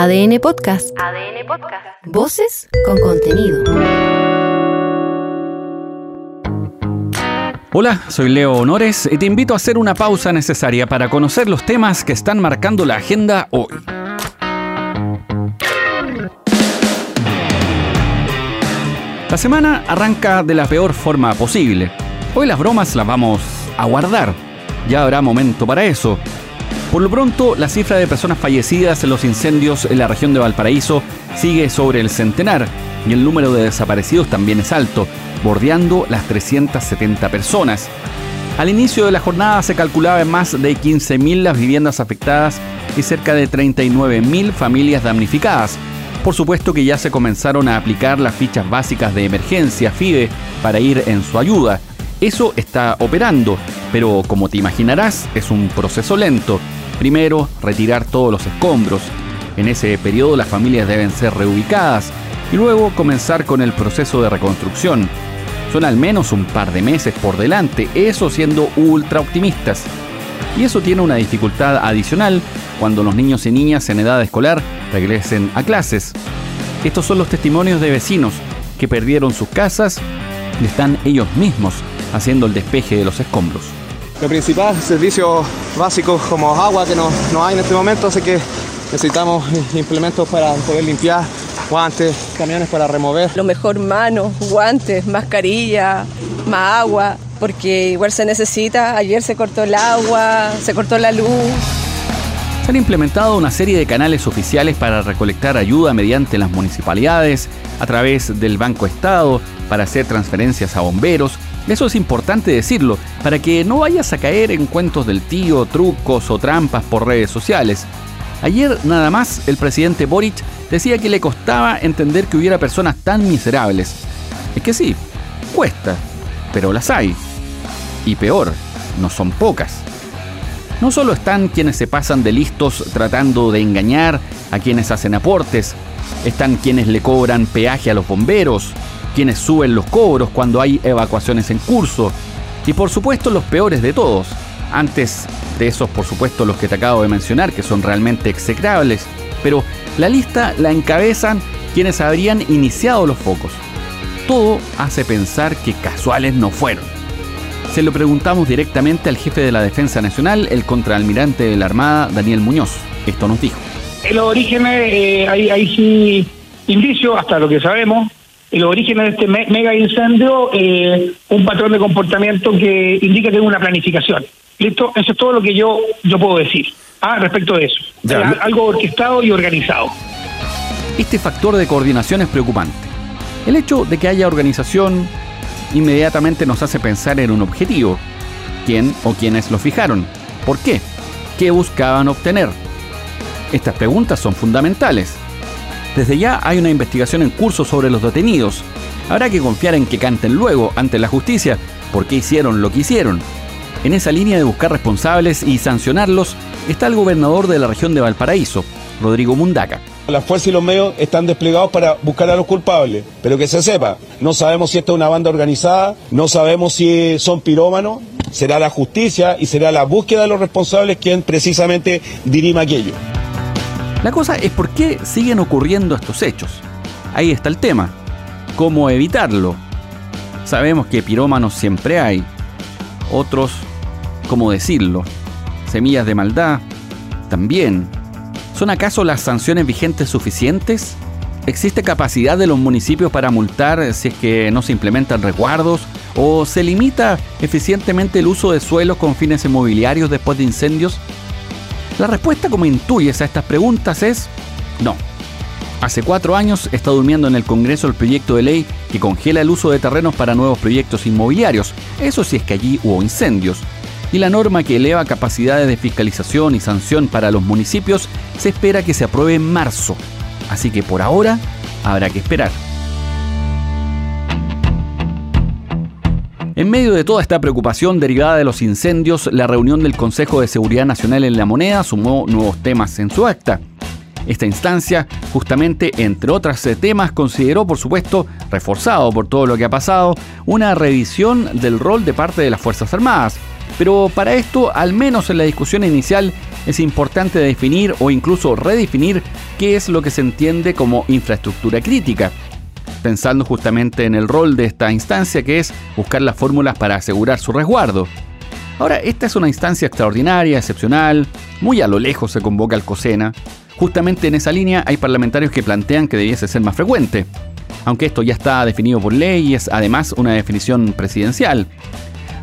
ADN Podcast. ADN Podcast. Voces con contenido. Hola, soy Leo Honores y te invito a hacer una pausa necesaria para conocer los temas que están marcando la agenda hoy. La semana arranca de la peor forma posible. Hoy las bromas las vamos a guardar. Ya habrá momento para eso. Por lo pronto, la cifra de personas fallecidas en los incendios en la región de Valparaíso sigue sobre el centenar y el número de desaparecidos también es alto, bordeando las 370 personas. Al inicio de la jornada se calculaba en más de 15.000 las viviendas afectadas y cerca de 39.000 familias damnificadas. Por supuesto que ya se comenzaron a aplicar las fichas básicas de emergencia FIBE para ir en su ayuda. Eso está operando, pero como te imaginarás es un proceso lento Primero, retirar todos los escombros. En ese periodo las familias deben ser reubicadas y luego comenzar con el proceso de reconstrucción. Son al menos un par de meses por delante, eso siendo ultra optimistas. Y eso tiene una dificultad adicional cuando los niños y niñas en edad escolar regresen a clases. Estos son los testimonios de vecinos que perdieron sus casas y están ellos mismos haciendo el despeje de los escombros. Lo principal, servicios básicos como agua que no, no hay en este momento, así que necesitamos implementos para poder limpiar, guantes, camiones para remover. Lo mejor manos, guantes, mascarilla, más agua, porque igual se necesita. Ayer se cortó el agua, se cortó la luz. Se han implementado una serie de canales oficiales para recolectar ayuda mediante las municipalidades, a través del Banco Estado, para hacer transferencias a bomberos eso es importante decirlo, para que no vayas a caer en cuentos del tío, trucos o trampas por redes sociales. Ayer nada más el presidente Boric decía que le costaba entender que hubiera personas tan miserables. Es que sí, cuesta, pero las hay. Y peor, no son pocas. No solo están quienes se pasan de listos tratando de engañar a quienes hacen aportes, están quienes le cobran peaje a los bomberos, quienes suben los cobros cuando hay evacuaciones en curso y por supuesto los peores de todos. Antes de esos, por supuesto, los que te acabo de mencionar, que son realmente execrables, pero la lista la encabezan quienes habrían iniciado los focos. Todo hace pensar que casuales no fueron. Se lo preguntamos directamente al jefe de la Defensa Nacional, el contraalmirante de la Armada, Daniel Muñoz. Esto nos dijo. En los orígenes eh, hay, hay sí indicios, hasta lo que sabemos, el origen de este mega incendio, eh, un patrón de comportamiento que indica que hay una planificación. ¿Listo? Eso es todo lo que yo, yo puedo decir ah, respecto de eso. algo orquestado y organizado. Este factor de coordinación es preocupante. El hecho de que haya organización inmediatamente nos hace pensar en un objetivo. ¿Quién o quiénes lo fijaron? ¿Por qué? ¿Qué buscaban obtener? Estas preguntas son fundamentales desde ya hay una investigación en curso sobre los detenidos. Habrá que confiar en que canten luego ante la justicia por qué hicieron lo que hicieron. En esa línea de buscar responsables y sancionarlos está el gobernador de la región de Valparaíso, Rodrigo Mundaca. Las fuerzas y los medios están desplegados para buscar a los culpables, pero que se sepa, no sabemos si esta es una banda organizada, no sabemos si son pirómanos, será la justicia y será la búsqueda de los responsables quien precisamente dirima aquello. La cosa es por qué siguen ocurriendo estos hechos. Ahí está el tema. ¿Cómo evitarlo? Sabemos que pirómanos siempre hay. Otros, ¿cómo decirlo? Semillas de maldad, también. ¿Son acaso las sanciones vigentes suficientes? ¿Existe capacidad de los municipios para multar si es que no se implementan resguardos? ¿O se limita eficientemente el uso de suelos con fines inmobiliarios después de incendios? La respuesta, como intuyes a estas preguntas, es no. Hace cuatro años está durmiendo en el Congreso el proyecto de ley que congela el uso de terrenos para nuevos proyectos inmobiliarios, eso si es que allí hubo incendios. Y la norma que eleva capacidades de fiscalización y sanción para los municipios se espera que se apruebe en marzo. Así que por ahora habrá que esperar. En medio de toda esta preocupación derivada de los incendios, la reunión del Consejo de Seguridad Nacional en la Moneda sumó nuevos temas en su acta. Esta instancia, justamente entre otros temas, consideró, por supuesto, reforzado por todo lo que ha pasado, una revisión del rol de parte de las Fuerzas Armadas. Pero para esto, al menos en la discusión inicial, es importante definir o incluso redefinir qué es lo que se entiende como infraestructura crítica, pensando justamente en el rol de esta instancia que es buscar las fórmulas para asegurar su resguardo. Ahora, esta es una instancia extraordinaria, excepcional, muy a lo lejos se convoca al COSENA. Justamente en esa línea hay parlamentarios que plantean que debiese ser más frecuente, aunque esto ya está definido por ley y es además una definición presidencial.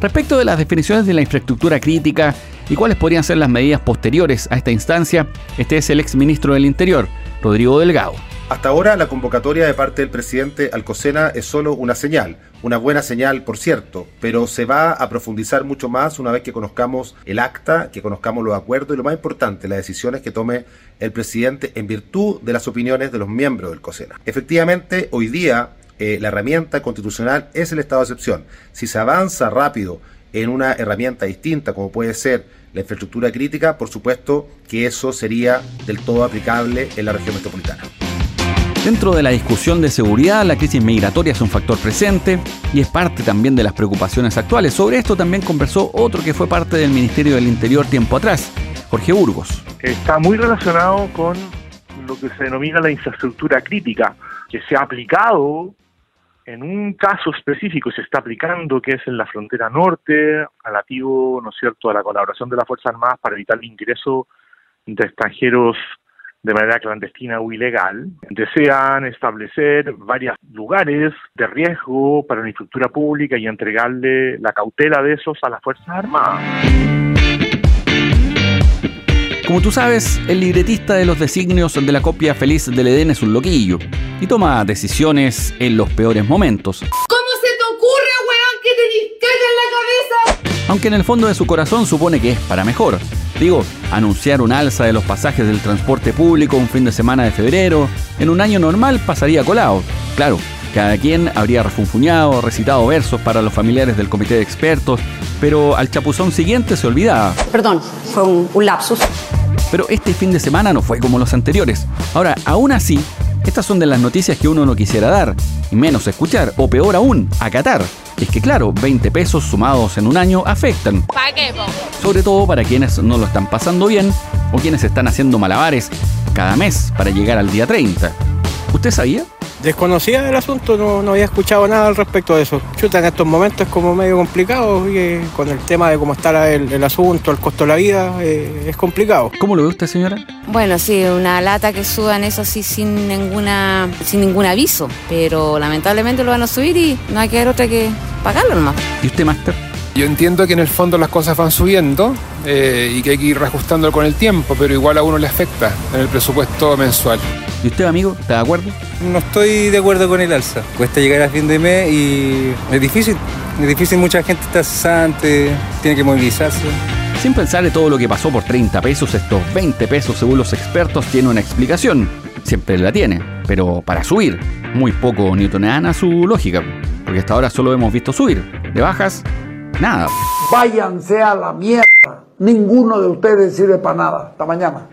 Respecto de las definiciones de la infraestructura crítica y cuáles podrían ser las medidas posteriores a esta instancia, este es el ex ministro del Interior, Rodrigo Delgado. Hasta ahora la convocatoria de parte del presidente Alcocena es solo una señal, una buena señal por cierto, pero se va a profundizar mucho más una vez que conozcamos el acta, que conozcamos los acuerdos y lo más importante, las decisiones que tome el presidente en virtud de las opiniones de los miembros del COSENA. Efectivamente, hoy día eh, la herramienta constitucional es el estado de excepción. Si se avanza rápido en una herramienta distinta como puede ser la infraestructura crítica, por supuesto que eso sería del todo aplicable en la región metropolitana. Dentro de la discusión de seguridad, la crisis migratoria es un factor presente y es parte también de las preocupaciones actuales. Sobre esto también conversó otro que fue parte del Ministerio del Interior tiempo atrás, Jorge Burgos. Está muy relacionado con lo que se denomina la infraestructura crítica, que se ha aplicado en un caso específico, se está aplicando, que es en la frontera norte, relativo, ¿no es cierto?, a la colaboración de las Fuerzas Armadas para evitar el ingreso de extranjeros de manera clandestina o ilegal, desean establecer varios lugares de riesgo para la infraestructura pública y entregarle la cautela de esos a las Fuerzas Armadas. Como tú sabes, el libretista de los designios de la copia feliz del Edén es un loquillo y toma decisiones en los peores momentos. ¿Cómo se te ocurre, weón, que te en la cabeza? Aunque en el fondo de su corazón supone que es para mejor. Digo, anunciar un alza de los pasajes del transporte público un fin de semana de febrero, en un año normal pasaría colado. Claro, cada quien habría refunfuñado, recitado versos para los familiares del comité de expertos, pero al chapuzón siguiente se olvidaba. Perdón, fue un, un lapsus. Pero este fin de semana no fue como los anteriores. Ahora, aún así, estas son de las noticias que uno no quisiera dar, y menos escuchar, o peor aún, acatar. Es que claro, 20 pesos sumados en un año afectan. Sobre todo para quienes no lo están pasando bien o quienes están haciendo malabares cada mes para llegar al día 30. ¿Usted sabía? Desconocía el asunto, no, no, había escuchado nada al respecto de eso. Chuta, en estos momentos es como medio complicado, y, con el tema de cómo está el, el asunto, el costo de la vida, eh, es complicado. ¿Cómo lo ve usted, señora? Bueno, sí, una lata que suban eso así sin ninguna, sin ningún aviso, pero lamentablemente lo van a subir y no hay que dar otra que pagarlo nomás. ¿Y usted, Master? Yo entiendo que en el fondo las cosas van subiendo eh, y que hay que ir reajustando con el tiempo, pero igual a uno le afecta en el presupuesto mensual. ¿Y usted, amigo, está de acuerdo? No estoy de acuerdo con el alza. Cuesta llegar a fin de mes y es difícil. Es difícil, mucha gente está cesante, tiene que movilizarse. Sin pensar en todo lo que pasó por 30 pesos, estos 20 pesos, según los expertos, tiene una explicación. Siempre la tiene, pero para subir. Muy poco newtoniana su lógica, porque hasta ahora solo hemos visto subir. De bajas, nada. Váyanse a la mierda. Ninguno de ustedes sirve para nada. Hasta mañana.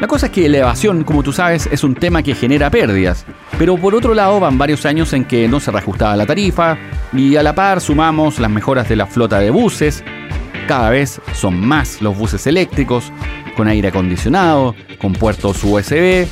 La cosa es que la evasión, como tú sabes, es un tema que genera pérdidas. Pero por otro lado van varios años en que no se reajustaba la tarifa y a la par sumamos las mejoras de la flota de buses. Cada vez son más los buses eléctricos, con aire acondicionado, con puertos USB.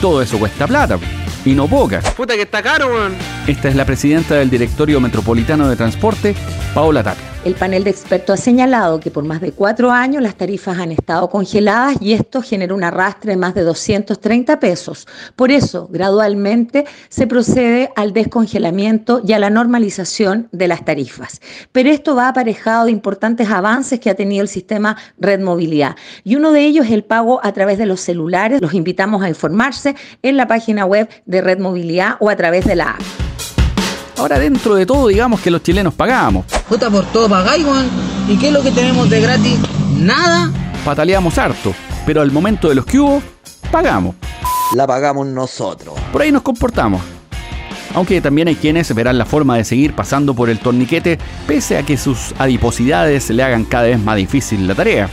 Todo eso cuesta plata. Y no poca. Puta que está caro, man. Esta es la presidenta del Directorio Metropolitano de Transporte, Paola Tapia. El panel de expertos ha señalado que por más de cuatro años las tarifas han estado congeladas y esto genera un arrastre de más de 230 pesos. Por eso, gradualmente se procede al descongelamiento y a la normalización de las tarifas. Pero esto va aparejado de importantes avances que ha tenido el sistema Red Movilidad. Y uno de ellos es el pago a través de los celulares. Los invitamos a informarse en la página web de Red Movilidad o a través de la app. Ahora dentro de todo digamos que los chilenos pagamos. Puta por todo pagáis, weón. ¿Y qué es lo que tenemos de gratis? Nada. Pataleamos harto, pero al momento de los que hubo, pagamos. La pagamos nosotros. Por ahí nos comportamos. Aunque también hay quienes verán la forma de seguir pasando por el torniquete pese a que sus adiposidades le hagan cada vez más difícil la tarea.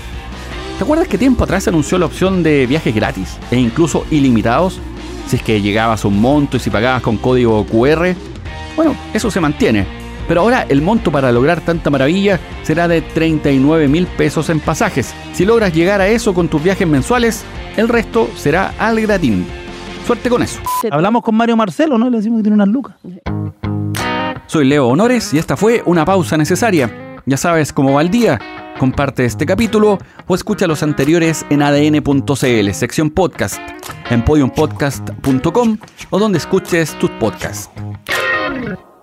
¿Te acuerdas que tiempo atrás se anunció la opción de viajes gratis e incluso ilimitados? Si es que llegabas a un monto y si pagabas con código QR, bueno, eso se mantiene. Pero ahora el monto para lograr tanta maravilla será de 39 mil pesos en pasajes. Si logras llegar a eso con tus viajes mensuales, el resto será al gratín. Suerte con eso. Hablamos con Mario Marcelo, ¿no? Le decimos que tiene unas lucas. Soy Leo Honores y esta fue una pausa necesaria. Ya sabes cómo va el día. Comparte este capítulo o escucha los anteriores en adn.cl, sección podcast, en podiumpodcast.com o donde escuches tus podcasts. you.